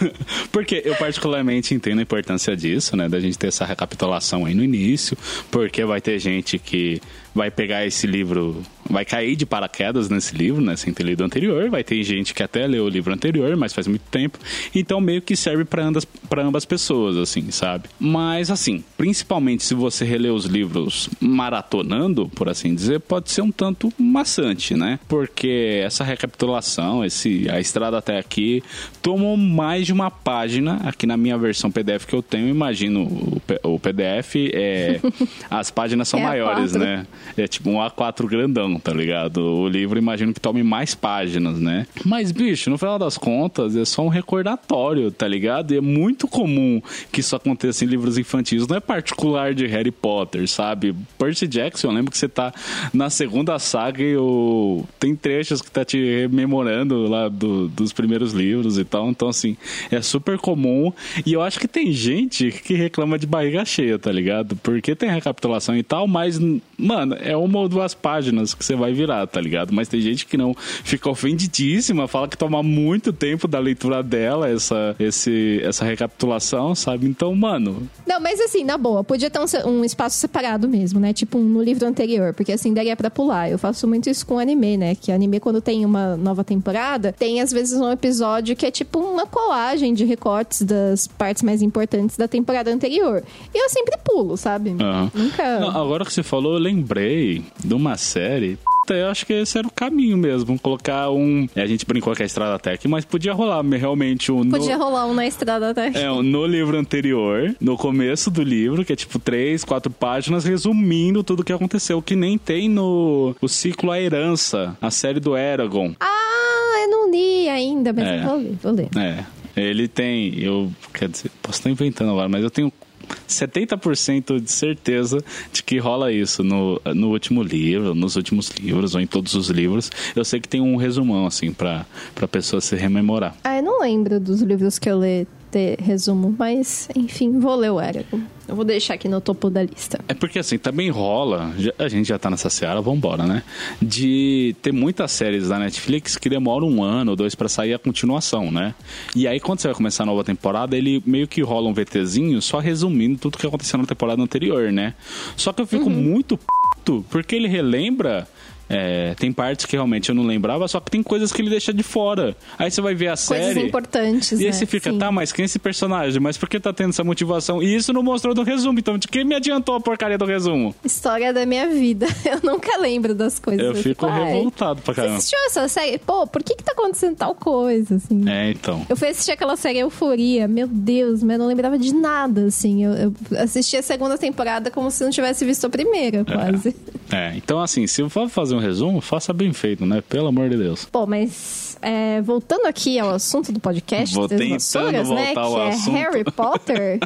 porque eu particularmente entendo a importância disso, né? Da gente ter essa recapitulação aí no início, porque vai ter gente que vai pegar esse livro, vai cair de paraquedas nesse livro, né, sem ter lido o anterior. Vai ter gente que até leu o livro anterior, mas faz muito tempo. Então meio que serve para ambas, ambas pessoas, assim, sabe? Mas assim, principalmente se você relê os livros maratonando, por assim dizer, pode ser um tanto maçante, né? Porque essa recapitulação, esse a estrada até aqui, tomou mais de uma página. Aqui na minha versão PDF que eu tenho, imagino o, o PDF, é, as páginas são é maiores, né? É tipo um A4 grandão, tá ligado? O livro imagino que tome mais páginas, né? Mas, bicho, no final das contas, é só um recordatório, tá ligado? E é muito comum que isso aconteça em livros infantis. Não é particular de Harry Potter, sabe? Percy Jackson, eu lembro que você tá na segunda saga e o... tem trechos que tá te rememorando lá do, dos primeiros livros e tal. Então, assim, é super comum. E eu acho que tem gente que reclama de barriga cheia, tá ligado? Porque tem recapitulação e tal, mas, mano, é uma ou duas páginas que você vai virar, tá ligado? Mas tem gente que não fica ofendidíssima, fala que toma muito tempo da leitura dela, essa, esse, essa recapitulação, sabe? Então, mano. Não, mas assim, na boa, podia ter um, um espaço separado mesmo, né? Tipo no livro anterior, porque assim daria pra pular. Eu faço muito isso com anime, né? Que anime, quando tem uma nova temporada, tem às vezes um episódio que é tipo uma colagem de recortes das partes mais importantes da temporada anterior. E eu sempre pulo, sabe? Uhum. Nunca. Não, agora que você falou, eu lembrei lembrei de uma série eu acho que esse era o caminho mesmo. Colocar um. A gente brincou com a Estrada Tech, mas podia rolar realmente um. Podia no... rolar um na Estrada Tech. É, no livro anterior, no começo do livro, que é tipo três, quatro páginas, resumindo tudo o que aconteceu, que nem tem no o ciclo A Herança, a série do Eragon. Ah, eu não li ainda, mas é. vou ler, vou ler. É. Ele tem, eu, quer dizer, posso estar inventando agora, mas eu tenho 70% de certeza de que rola isso no, no último livro, nos últimos livros, ou em todos os livros. Eu sei que tem um resumão, assim, pra, pra pessoa se rememorar. Ah, eu não lembro dos livros que eu li ter resumo, mas enfim, vou ler o Eragon. Eu vou deixar aqui no topo da lista. É porque assim, também rola, a gente já tá nessa seara, vambora, né? De ter muitas séries da Netflix que demoram um ano ou dois para sair a continuação, né? E aí quando você vai começar a nova temporada, ele meio que rola um VTzinho só resumindo tudo que aconteceu na temporada anterior, né? Só que eu fico uhum. muito p... porque ele relembra é, tem partes que realmente eu não lembrava, só que tem coisas que ele deixa de fora. Aí você vai ver a coisas série. Coisas importantes. E aí né? você fica, Sim. tá, mas quem é esse personagem? Mas por que tá tendo essa motivação? E isso não mostrou no resumo. Então, de que me adiantou a porcaria do resumo? História da minha vida. Eu nunca lembro das coisas. Eu fico revoltado pra caramba. Você assistiu essa série? Pô, por que que tá acontecendo tal coisa, assim? É, então. Eu fui assistir aquela série Euforia. Meu Deus, mas eu não lembrava de nada, assim. Eu, eu assisti a segunda temporada como se não tivesse visto a primeira, quase. É. É, então assim, se eu for fazer um resumo, faça bem feito, né? Pelo amor de Deus. Bom, mas é, voltando aqui ao assunto do podcast Vou das vassouras, né? Que é assunto. Harry Potter.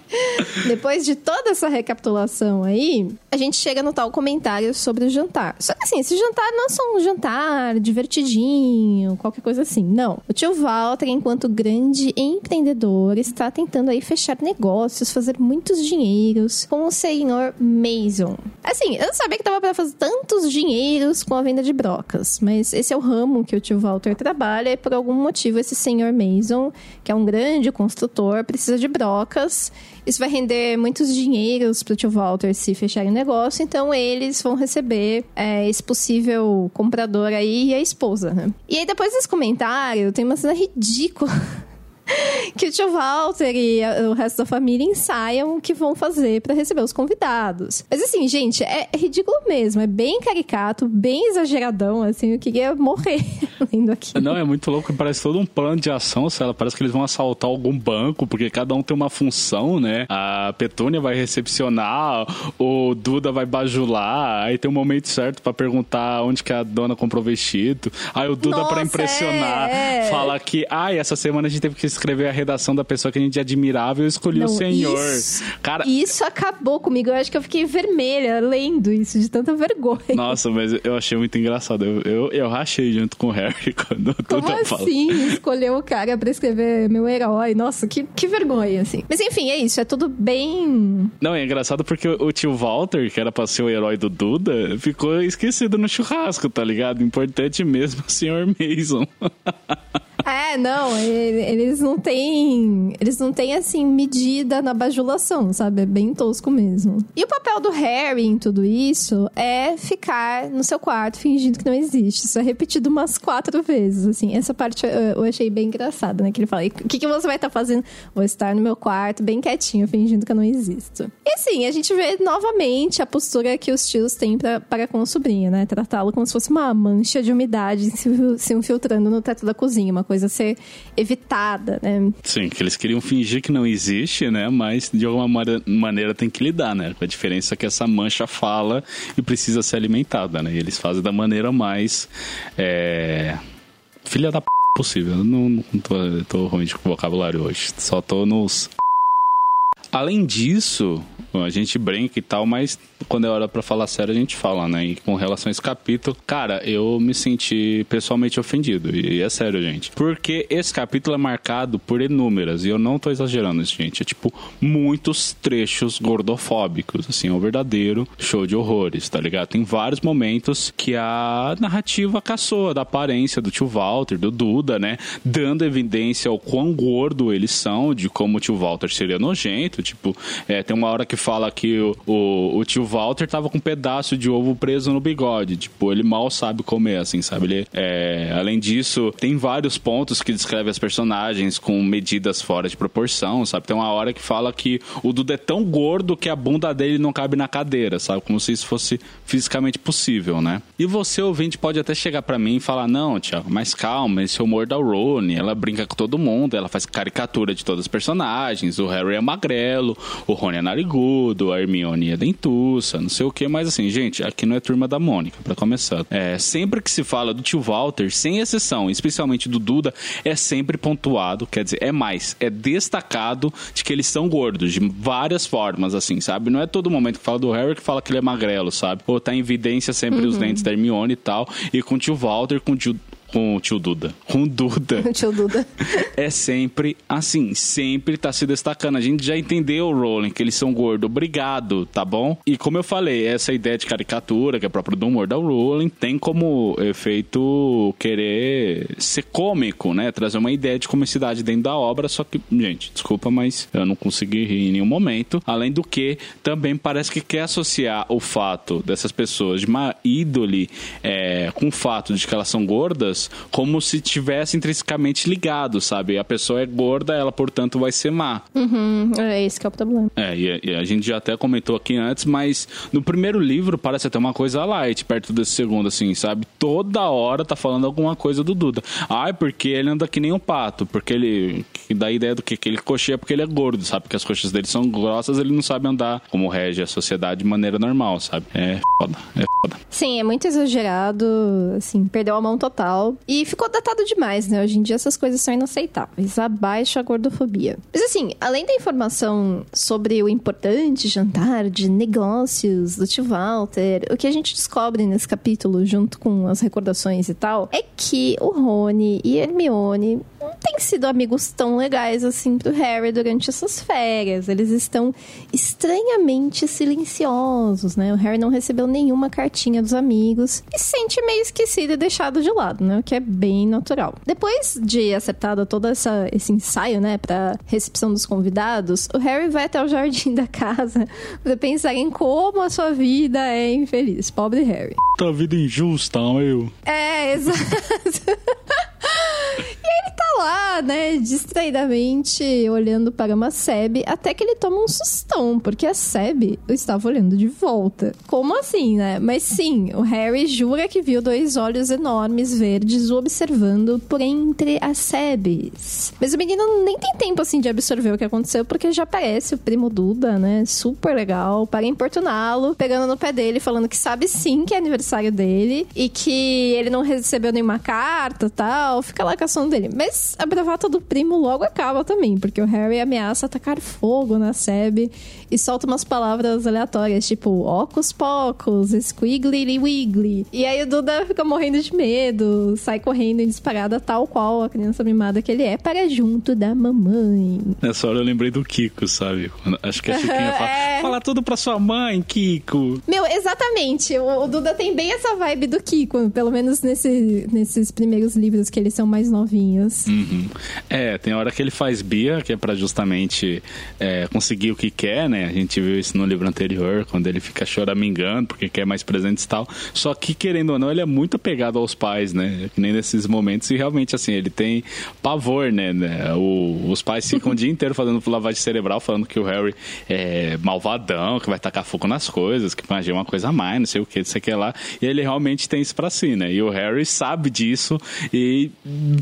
Depois de toda essa recapitulação aí, a gente chega no tal comentário sobre o jantar. Só que assim, esse jantar não é só um jantar divertidinho, qualquer coisa assim. Não. O tio Walter, enquanto grande empreendedor, está tentando aí fechar negócios, fazer muitos dinheiros com o senhor Mason. Assim, eu não sabia que dava para fazer tantos dinheiros com a venda de brocas, mas esse é o ramo que o tio Walter trabalha e por algum motivo esse senhor Mason, que é um grande construtor, precisa de brocas. Isso vai render muitos dinheiros para o tio Walter se fechar o negócio, então eles vão receber é, esse possível comprador aí e a esposa, né? E aí depois desse comentário, tem uma cena ridícula que o tio Walter e o resto da família ensaiam o que vão fazer pra receber os convidados. Mas assim, gente, é ridículo mesmo. É bem caricato, bem exageradão, assim. Eu queria morrer lendo aqui. Não, é muito louco, parece todo um plano de ação, sei lá, parece que eles vão assaltar algum banco, porque cada um tem uma função, né? A Petúnia vai recepcionar, o Duda vai bajular, aí tem um momento certo pra perguntar onde que a dona comprou o vestido. Aí o Duda, pra impressionar, é. fala que, ai, essa semana a gente teve que escrever a redação da pessoa que a gente admirava e eu escolhi Não, o senhor. Isso, Cara, isso acabou comigo. Eu acho que eu fiquei vermelha lendo isso, de tanta vergonha. nossa, mas eu achei muito engraçado. Eu, eu, eu rachei junto com o Harry quando o Como Duda fala. assim? Escolheu o cara pra escrever meu herói. Nossa, que, que vergonha, assim. Mas enfim, é isso. É tudo bem. Não, é engraçado porque o tio Walter, que era pra ser o herói do Duda, ficou esquecido no churrasco, tá ligado? Importante mesmo o senhor Mason. É, não, ele- eles não têm. Eles não têm, assim, medida na bajulação, sabe? É bem tosco mesmo. E o papel do Harry em tudo isso é ficar no seu quarto fingindo que não existe. Isso é repetido umas quatro vezes, assim. Essa parte eu, achei bem engraçada, né? Que ele fala: "E o que, que você vai estar fazendo? Vou estar no meu quarto, bem quietinho, fingindo que eu não existo. E assim, a gente vê novamente a postura que os tios têm pra, para com o sobrinho, né? Tratá-lo como se fosse uma mancha de umidade se, se infiltrando no teto da cozinha, uma coisa a ser evitada, né? Sim, que eles queriam fingir que não existe, né? Mas de alguma mane- maneira tem que lidar, né? A diferença que essa mancha fala e precisa ser alimentada, né? E eles fazem da maneira mais. É... Filha da p possível. Não, não tô, tô ruim de vocabulário hoje. Só tô nos. Além disso, a gente brinca e tal, mas quando é hora pra falar sério, a gente fala, né? E com relação a esse capítulo, cara, eu me senti pessoalmente ofendido. E é sério, gente. Porque esse capítulo é marcado por inúmeras, e eu não tô exagerando gente. É tipo muitos trechos gordofóbicos, assim, é um verdadeiro show de horrores, tá ligado? Tem vários momentos que a narrativa caçoa da aparência do tio Walter, do Duda, né? Dando evidência ao quão gordo eles são, de como o tio Walter seria nojento. Tipo, é, tem uma hora que fala que o, o, o tio Walter tava com um pedaço de ovo preso no bigode. Tipo, ele mal sabe comer, assim, sabe? Ele, é, além disso, tem vários pontos que descreve as personagens com medidas fora de proporção, sabe? Tem uma hora que fala que o Duda é tão gordo que a bunda dele não cabe na cadeira, sabe? Como se isso fosse fisicamente possível, né? E você, ouvinte, pode até chegar pra mim e falar: Não, Thiago, mas calma, esse humor da Rony, ela brinca com todo mundo, ela faz caricatura de todos os personagens. O Harry é magrelo, o Rony é narigudo, a Hermione é dentuça, não sei o que, mas assim, gente, aqui não é turma da Mônica, pra começar. É, sempre que se fala do tio Walter, sem exceção, especialmente do Duda, é sempre pontuado, quer dizer, é mais, é destacado de que eles são gordos, de várias formas, assim, sabe? Não é todo momento que fala do Harry que fala que ele é magrelo, sabe? Ou tá em evidência sempre os dentes da Hermione e tal, e com o tio Walter, com o tio com o tio Duda. Com o Duda. O tio Duda. é sempre assim, sempre tá se destacando. A gente já entendeu, Rowling, que eles são gordos. Obrigado, tá bom? E como eu falei, essa ideia de caricatura, que é próprio do humor da Rowling, tem como efeito querer ser cômico, né? Trazer uma ideia de comicidade dentro da obra, só que, gente, desculpa, mas eu não consegui rir em nenhum momento. Além do que, também parece que quer associar o fato dessas pessoas de uma ídole é, com o fato de que elas são gordas como se tivesse intrinsecamente ligado, sabe? A pessoa é gorda, ela, portanto, vai ser má. Uhum, é esse que é o problema. É, e, e a gente já até comentou aqui antes, mas no primeiro livro parece até uma coisa light, perto desse segundo, assim, sabe? Toda hora tá falando alguma coisa do Duda. Ai, porque ele anda que nem um pato, porque ele. Dá a ideia do que? Que ele coxeia porque ele é gordo, sabe? Que as coxas dele são grossas, ele não sabe andar como rege a sociedade de maneira normal, sabe? É foda, é foda. Sim, é muito exagerado, assim, perdeu a mão total. E ficou datado demais, né? Hoje em dia essas coisas são inaceitáveis. Abaixo a gordofobia. Mas assim, além da informação sobre o importante jantar de negócios do tio Walter, o que a gente descobre nesse capítulo, junto com as recordações e tal, é que o Rony e Hermione não têm sido amigos tão legais assim pro Harry durante essas férias. Eles estão estranhamente silenciosos, né? O Harry não recebeu nenhuma cartinha dos amigos e se sente meio esquecido e deixado de lado, né? Que é bem natural. Depois de acertado todo essa, esse ensaio, né, pra recepção dos convidados, o Harry vai até o jardim da casa pra pensar em como a sua vida é infeliz. Pobre Harry. Tua vida injusta, meu. É, exato. E ele tá lá, né, distraidamente olhando para uma Seb, até que ele toma um sustão, porque a Seb estava olhando de volta. Como assim, né? Mas sim, o Harry jura que viu dois olhos enormes verdes o observando por entre as Sebes. Mas o menino nem tem tempo assim de absorver o que aconteceu, porque já aparece o primo Duda, né? Super legal, para importuná-lo, pegando no pé dele, falando que sabe sim que é aniversário dele e que ele não recebeu nenhuma carta tal, fica lá caçando dele. Mas a bravata do primo logo acaba também, porque o Harry ameaça atacar fogo na Seb e solta umas palavras aleatórias, tipo ocus pocus, squiggly wiggly. E aí o Duda fica morrendo de medo, sai correndo em disparada, tal qual a criança mimada que ele é, para junto da mamãe. Nessa hora eu lembrei do Kiko, sabe? Acho que a Chiquinha fala, É. fala tudo pra sua mãe, Kiko. Meu, exatamente. O, o Duda tem bem essa vibe do Kiko, pelo menos nesse, nesses primeiros livros que eles são mais novinhos. Uhum. É, tem hora que ele faz birra, que é pra justamente é, conseguir o que quer, né? A gente viu isso no livro anterior, quando ele fica choramingando porque quer mais presentes e tal. Só que, querendo ou não, ele é muito apegado aos pais, né? Que nem nesses momentos, e realmente, assim, ele tem pavor, né? né? O- os pais ficam o dia inteiro fazendo lavagem cerebral, falando que o Harry é malvadão, que vai tacar fogo nas coisas, que magia é uma coisa a mais, não sei o que, não sei o que lá. E ele realmente tem isso pra si, né? E o Harry sabe disso e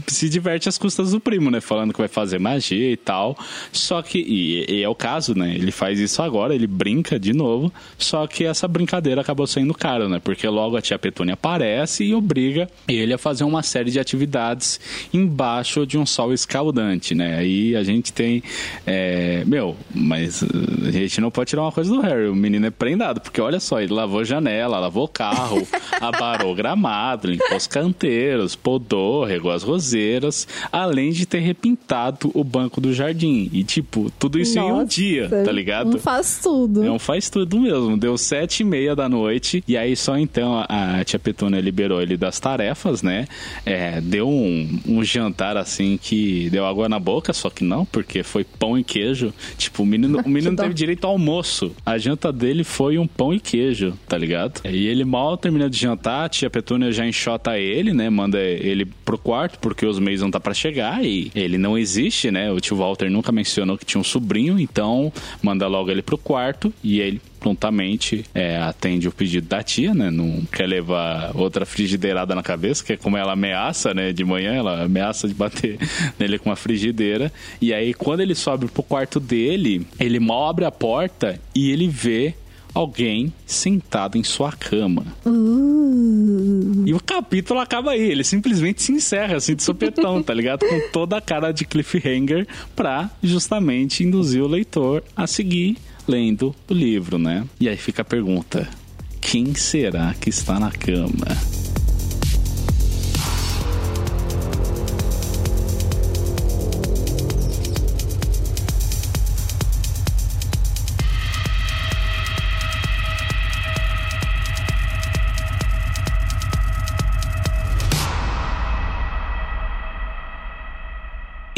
se diverte às custas do primo, né? Falando que vai fazer magia e tal. Só que, e, e é o caso, né? Ele faz isso agora, ele brinca de novo. Só que essa brincadeira acabou saindo caro, né? Porque logo a tia Petúnia aparece e obriga ele a fazer uma série de atividades embaixo de um sol escaldante, né? Aí a gente tem. é, Meu, mas a gente não pode tirar uma coisa do Harry. O menino é prendado, porque olha só, ele lavou janela, lavou carro, abarou gramado, limpou os canteiros, podou, regou as roseiras, além de ter repintado o banco do jardim. E, tipo, tudo isso em um Nossa, dia, tá ligado? Não faz tudo. É um faz tudo mesmo. Deu sete e meia da noite. E aí só então a, tia Petúnia liberou ele das tarefas, né? É, deu um, um jantar assim que deu água na boca, só que não, porque foi pão e queijo. Tipo, o menino, o menino teve direito ao almoço. A janta dele foi um pão e queijo, tá ligado? E ele mal termina de jantar, a tia Petúnia já enxota ele, né? Manda ele pro quarto, porque os meios não tá pra chegar e ele não existe, né? O tio Walter nunca mencionou que tinha um sobrinho, então manda logo ele pro quarto e ele prontamente é, atende o pedido da tia, né? Não quer levar outra frigideirada na cabeça, que é como ela ameaça, né? De manhã, ela ameaça de bater nele com uma frigideira. E aí, quando ele sobe pro quarto dele, ele mal abre a porta e ele vê alguém sentado em sua cama. Uh. E o capítulo acaba aí, ele simplesmente se encerra assim de sopetão, tá ligado? Com toda a cara de cliffhanger pra justamente induzir o leitor a seguir lendo o livro, né? E aí fica a pergunta: quem será que está na cama?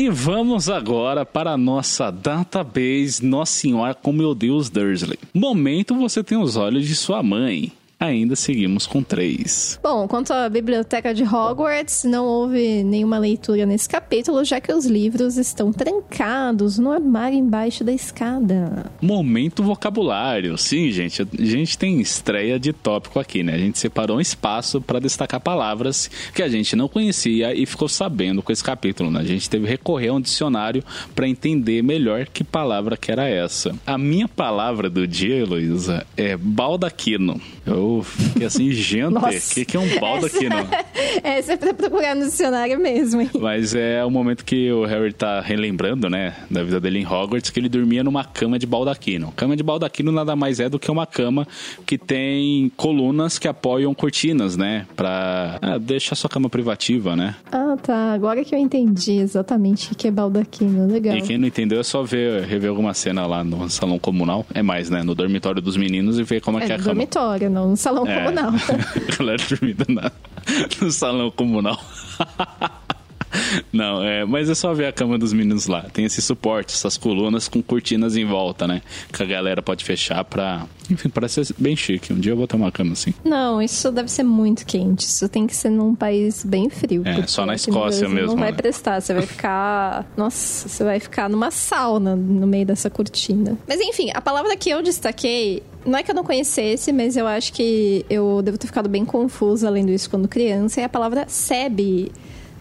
E vamos agora para a nossa database Nossa Senhora com meu Deus Dursley. Momento você tem os olhos de sua mãe. Ainda seguimos com três. Bom, quanto à biblioteca de Hogwarts, não houve nenhuma leitura nesse capítulo, já que os livros estão trancados no armário embaixo da escada. Momento vocabulário. Sim, gente, a gente tem estreia de tópico aqui, né? A gente separou um espaço para destacar palavras que a gente não conhecia e ficou sabendo com esse capítulo, né? A gente teve que recorrer a um dicionário para entender melhor que palavra que era essa. A minha palavra do dia, Heloísa, é baldaquino. Eu fiquei assim, gente, o que, que é um baldaquino? Essa, essa é pra procurar no dicionário mesmo, hein? Mas é o momento que o Harry tá relembrando, né, da vida dele em Hogwarts, que ele dormia numa cama de baldaquino. Cama de baldaquino nada mais é do que uma cama que tem colunas que apoiam cortinas, né, pra ah, deixar sua cama privativa, né? Ah, tá. Agora que eu entendi exatamente o que é baldaquino. Legal. E quem não entendeu é só ver, rever alguma cena lá no salão comunal. É mais, né, no dormitório dos meninos e ver como é, É, que é a cama. dormitório, não no salão É. comunal. galera dormindo na- no salão comunal. Não, é, mas é só ver a cama dos meninos lá. Tem esse suporte, essas colunas com cortinas em volta, né? Que a galera pode fechar pra. Enfim, parece bem chique. Um dia eu vou ter uma cama assim. Não, isso deve ser muito quente. Isso tem que ser num país bem frio. É, só na Escócia mesmo, Não vai né? prestar. Você vai ficar. Nossa, você vai ficar numa sauna no meio dessa cortina. Mas enfim, a palavra que eu destaquei. Não é que eu não conhecesse, mas eu acho que eu devo ter ficado bem confusa lendo isso quando criança. É a palavra sebe.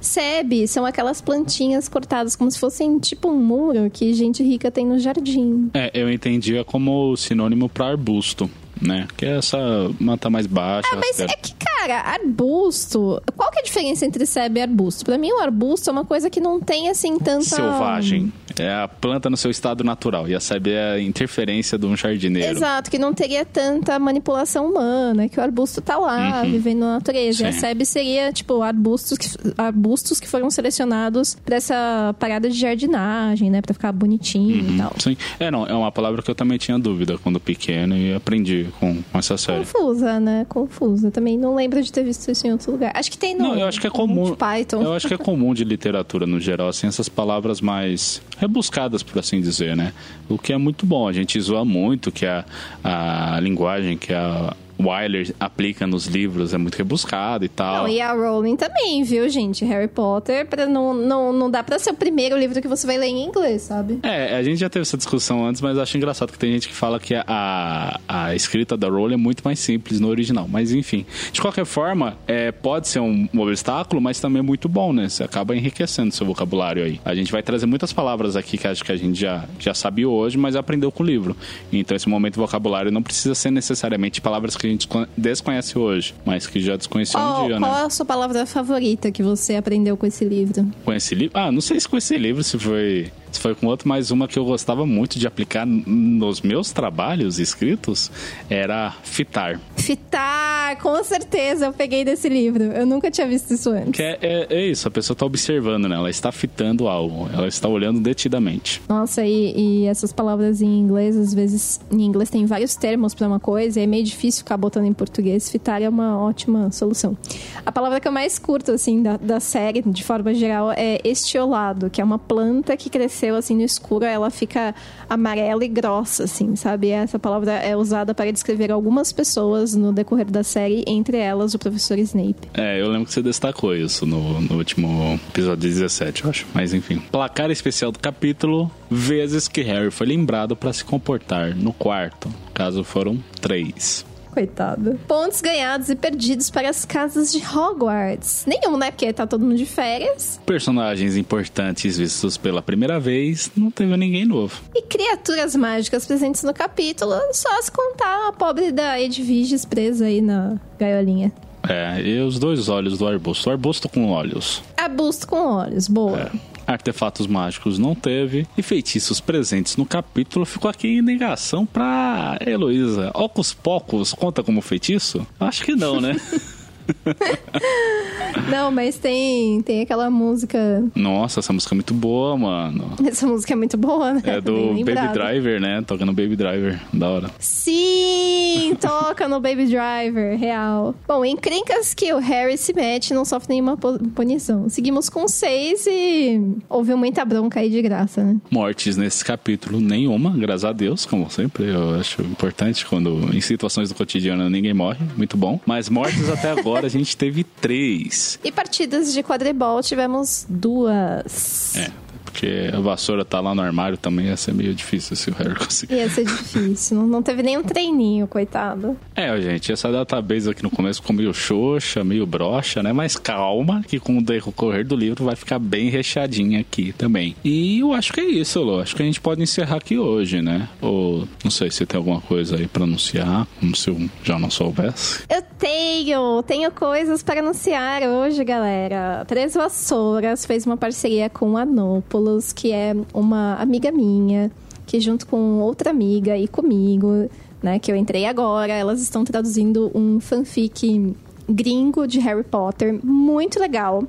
Sebe são aquelas plantinhas cortadas como se fossem tipo um muro que gente rica tem no jardim. É, eu entendia como sinônimo pra arbusto, né? Que é essa mata mais baixa. Ah, mas é que, cara, arbusto. Qual que é a diferença entre sebe e arbusto? Pra mim, o arbusto é uma coisa que não tem assim tanta. Selvagem. É a planta no seu estado natural. E a sebe é a interferência de um jardineiro. Exato, que não teria tanta manipulação humana, que o arbusto tá lá, vivendo na natureza. E a sebe seria, tipo, arbustos que, arbustos que foram selecionados pra essa parada de jardinagem, né? Pra ficar bonitinho e tal. Sim. É, não, é uma palavra que eu também tinha dúvida quando pequeno e aprendi com, com essa série. Confusa, né? Confusa. Também não lembro de ter visto isso em outro lugar. Acho que tem no. Não, eu acho que é comum. Python. Eu acho que é comum de literatura no geral, assim, essas palavras mais rebuscadas, por assim dizer, né? O que é muito bom. A gente zoa muito que a, a linguagem que a Wyler aplica nos livros é muito rebuscada e tal. Não, e a Rowling também, viu, gente? Harry Potter, pra não, não, não dá pra ser o primeiro livro que você vai ler em inglês, sabe? É, a gente já teve essa discussão antes, mas eu acho engraçado que tem gente que fala que a, a escrita da Rowling é muito mais simples no original. Mas enfim, de qualquer forma, é, pode ser um, um obstáculo, mas também é muito bom, né? Você acaba enriquecendo seu vocabulário aí. A gente vai trazer muitas palavras aqui que acho que a gente já, já sabia hoje, mas aprendeu com o livro. Então esse momento vocabulário não precisa ser necessariamente palavras que a gente descon- desconhece hoje, mas que já desconhecia Qual, um dia, qual né? é a sua palavra favorita que você aprendeu com esse livro? Com esse livro? Ah, não sei se com esse livro, se foi, se foi com outro, mas uma que eu gostava muito de aplicar nos meus trabalhos escritos era fitar. Fitar, com certeza eu peguei desse livro. Eu nunca tinha visto isso antes. É, é- é isso, a pessoa está observando, né? Ela está fitando algo, ela está olhando detidamente. Nossa, e, e essas palavras em inglês, às vezes, em inglês tem vários termos pra uma coisa e é meio difícil ficar botando em português. Fitar é uma ótima solução. A palavra que eu mais curto, assim, da, da série, de forma geral, é estiolado, que é uma planta que cresceu, assim, no escuro. Ela fica amarela e grossa, assim, sabe? Essa palavra é usada para descrever algumas pessoas no decorrer da série, entre elas o professor Snape. É, eu lembro que você destacou isso no, no último episódio 17, eu acho. Mas enfim. Placar especial do capítulo: vezes que Harry foi lembrado para se comportar no quarto. Caso foram três. Coitado. Pontos ganhados e perdidos para as casas de Hogwarts. Nenhum, né? Porque tá todo mundo de férias. Personagens importantes vistos pela primeira vez, não teve ninguém novo. E criaturas mágicas presentes no capítulo. Só se contar a pobre da Edviges presa aí na gaiolinha. É, e os dois olhos do arbusto. O arbusto com olhos. Arbusto com olhos. Boa. É. Artefatos mágicos não teve. E feitiços presentes no capítulo ficou aqui em negação pra Heloísa. Ocus Pocos conta como feitiço? Acho que não, né? Não, mas tem, tem aquela música. Nossa, essa música é muito boa, mano. Essa música é muito boa, né? É do Baby. Driver, né? Toca no Baby Driver. Da hora. Sim, toca no Baby Driver, real. Bom, encrencas que o Harry se mete não sofre nenhuma punição. Seguimos com seis e houve muita bronca aí de graça, né? Mortes nesse capítulo, nenhuma, graças a Deus, como sempre. Eu acho importante quando em situações do cotidiano ninguém morre. Muito bom. Mas mortes até agora a gente teve três. E partidas de quadribol tivemos duas. É, porque a vassoura tá lá no armário também ia ser meio difícil se o Harry conseguir. Ia ser difícil. não, não teve nenhum treininho, coitado. É, gente, essa database aqui no começo ficou meio xoxa, meio broxa, né? Mas calma, que com o decorrer do livro vai ficar bem recheadinha aqui também. E eu acho que é isso, Lô. Acho que a gente pode encerrar aqui hoje, né? Ou não sei se tem alguma coisa aí pra anunciar, como se eu já não soubesse. Eu tenho, tenho coisas para anunciar hoje, galera. Três Vassouras fez uma parceria com a Nópolis, que é uma amiga minha, que junto com outra amiga e comigo, né, que eu entrei agora, elas estão traduzindo um fanfic gringo de Harry Potter, muito legal.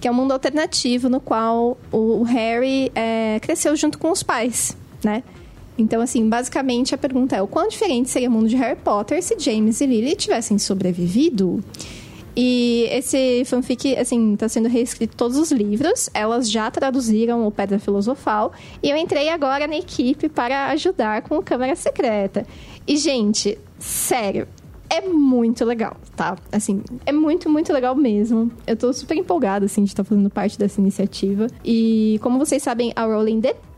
Que é um mundo alternativo no qual o Harry é, cresceu junto com os pais, né? Então, assim, basicamente a pergunta é: o quão diferente seria o mundo de Harry Potter se James e Lily tivessem sobrevivido? E esse fanfic, assim, tá sendo reescrito todos os livros. Elas já traduziram o Pedra Filosofal. E eu entrei agora na equipe para ajudar com o Câmara Secreta. E, gente, sério, é muito legal, tá? Assim, é muito, muito legal mesmo. Eu tô super empolgada, assim, de estar fazendo parte dessa iniciativa. E, como vocês sabem, a Rowling detesta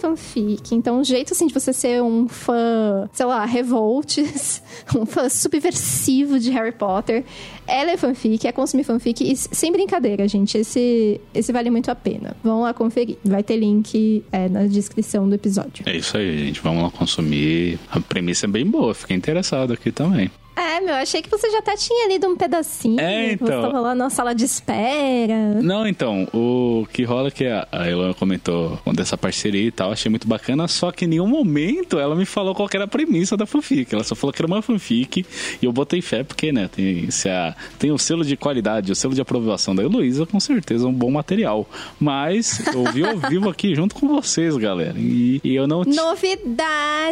fanfic. Então, o jeito, assim, de você ser um fã, sei lá, revoltes, um fã subversivo de Harry Potter, ela é fanfic, é consumir fanfic. E, sem brincadeira, gente, esse, esse vale muito a pena. Vão lá conferir. Vai ter link é, na descrição do episódio. É isso aí, gente. Vamos lá consumir. A premissa é bem boa, fiquei interessado aqui também. É, meu, achei que você já até tinha lido um pedacinho. É, então. Você tava lá na sala de espera. Não, então, o que rola é que a a Elana comentou dessa parceria e tal, achei muito bacana, só que em nenhum momento ela me falou qual que era a premissa da fanfic. Ela só falou que era uma fanfic e eu botei fé porque, né, tem, se a, tem o selo de qualidade, o selo de aprovação da Heloísa, com certeza é um bom material. Mas eu vi ao vivo aqui junto com vocês, galera. E, e eu não Novidades!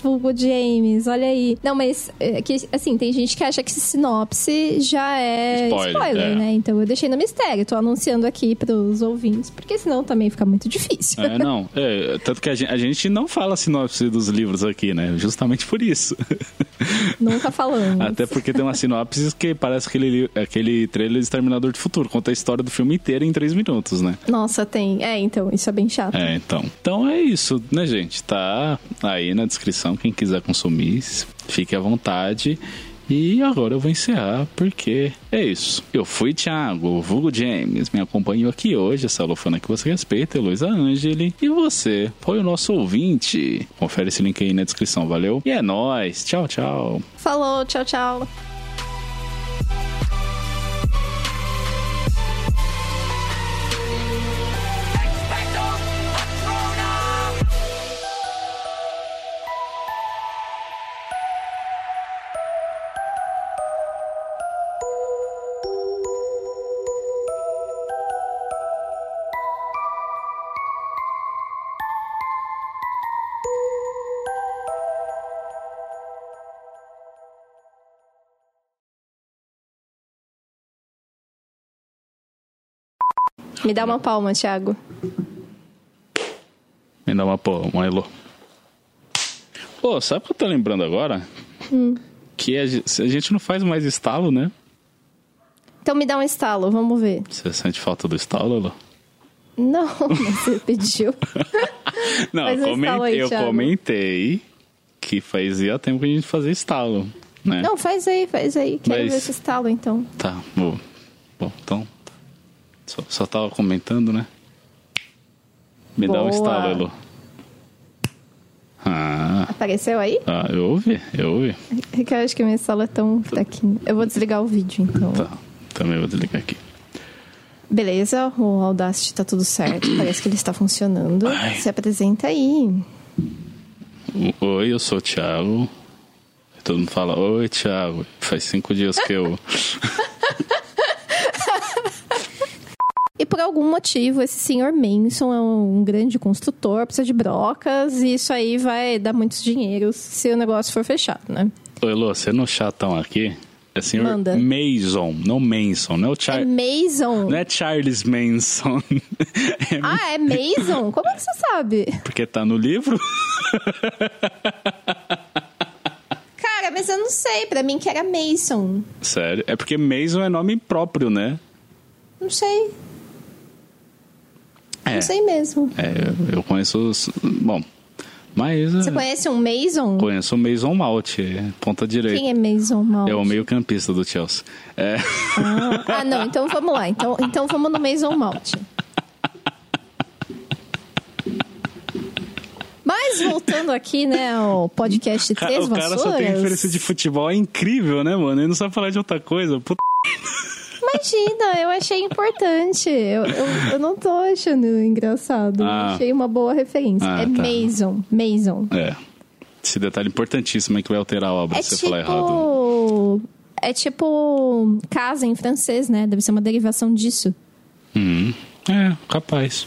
Vulgo James, olha aí. Não, mas é, que, assim, tem gente que acha que sinopse já é Spoiler, spoiler, é. né? Então eu deixei no mistério. Tô anunciando aqui pros ouvintes, porque senão também fica muito difícil. É, não. É, tanto que a gente, a gente não fala sinopse dos livros aqui, né? Justamente por isso. Nunca falando. Até porque tem uma sinopse que parece aquele, aquele trailer de Exterminador do Futuro. Conta a história do filme inteiro em três minutos, né? Nossa, tem. É, então, isso é bem chato. É, então. Então é isso, né, gente? Tá aí na descrição. Quem quiser consumir, fique à vontade. E agora eu vou encerrar, porque é isso. Eu fui Thiago, vulgo James, me acompanhou aqui hoje, essa lofana que você respeita, Heloísa Angeli. E você foi o nosso ouvinte. Confere esse link aí na descrição, valeu? E é nóis. Tchau, tchau. Falou, tchau, tchau. Me dá uma palma, Thiago. Me dá uma pô, uma Elo. Pô, sabe o que eu tô lembrando agora? Que a, ge- a gente não faz mais estalo, né? Então me dá um estalo, vamos ver. Você sente falta do estalo, Elo? Não, você pediu. Não, um aí, eu Thiago. comentei que fazia tempo que a gente fazia estalo, né? Não, faz aí, faz aí. Quero Mas- ver esse estalo, então. Tá, bom. Bom, então. Só, só tava comentando, né? Me dá um Boa. estalo, Elo. Ah, Apareceu aí? ah, eu ouvi, eu ouvi. É que eu acho que meu estalo é tão fraquinho. Eu vou desligar o vídeo, então. Tá, também vou desligar aqui. Beleza, o Audacity tá tudo certo. Parece que ele está funcionando. Ai. Se apresenta aí. Oi, eu sou o Thiago. Todo mundo fala, oi, Thiago, faz cinco dias que eu... E por algum motivo, esse senhor Manson é um grande construtor, precisa de brocas, e isso aí vai dar muitos dinheiros se o negócio for fechado, né? Oi, Lô, você no chatão aqui é senhor Manda. Mason, não Manson, não é o É Char... Mason. Não é Charles Manson. É Ah, é Mason? Como é que você sabe? porque tá no livro? Cara, mas eu não sei. Pra mim que era Mason. Sério, é porque Mason é nome próprio, né? Não sei. É, Não sei mesmo. é eu- conheço os... Bom, mas... Você é, conhece um Mason? Conheço o Mason Mount, é, ponta direita. Quem é Mason Mount? É o meio campista do Chelsea. É... Ah, ah, não. Então vamos lá. Então, então vamos no Mason Mount. Mas voltando aqui, né, ao podcast Ca- Três o cara Vassouras. só tem referência de futebol, é incrível, né, mano? Ele não sabe falar de outra coisa. Puta... Imagina, eu achei importante. Eu, eu, eu não tô achando engraçado. Ah. achei uma boa referência. Ah, é tá. Mason. Mason. É. Esse detalhe importantíssimo é que vai alterar a obra É se você falar errado. tipo. É tipo casa em francês, né? Deve ser uma derivação disso. Uhum. É, capaz.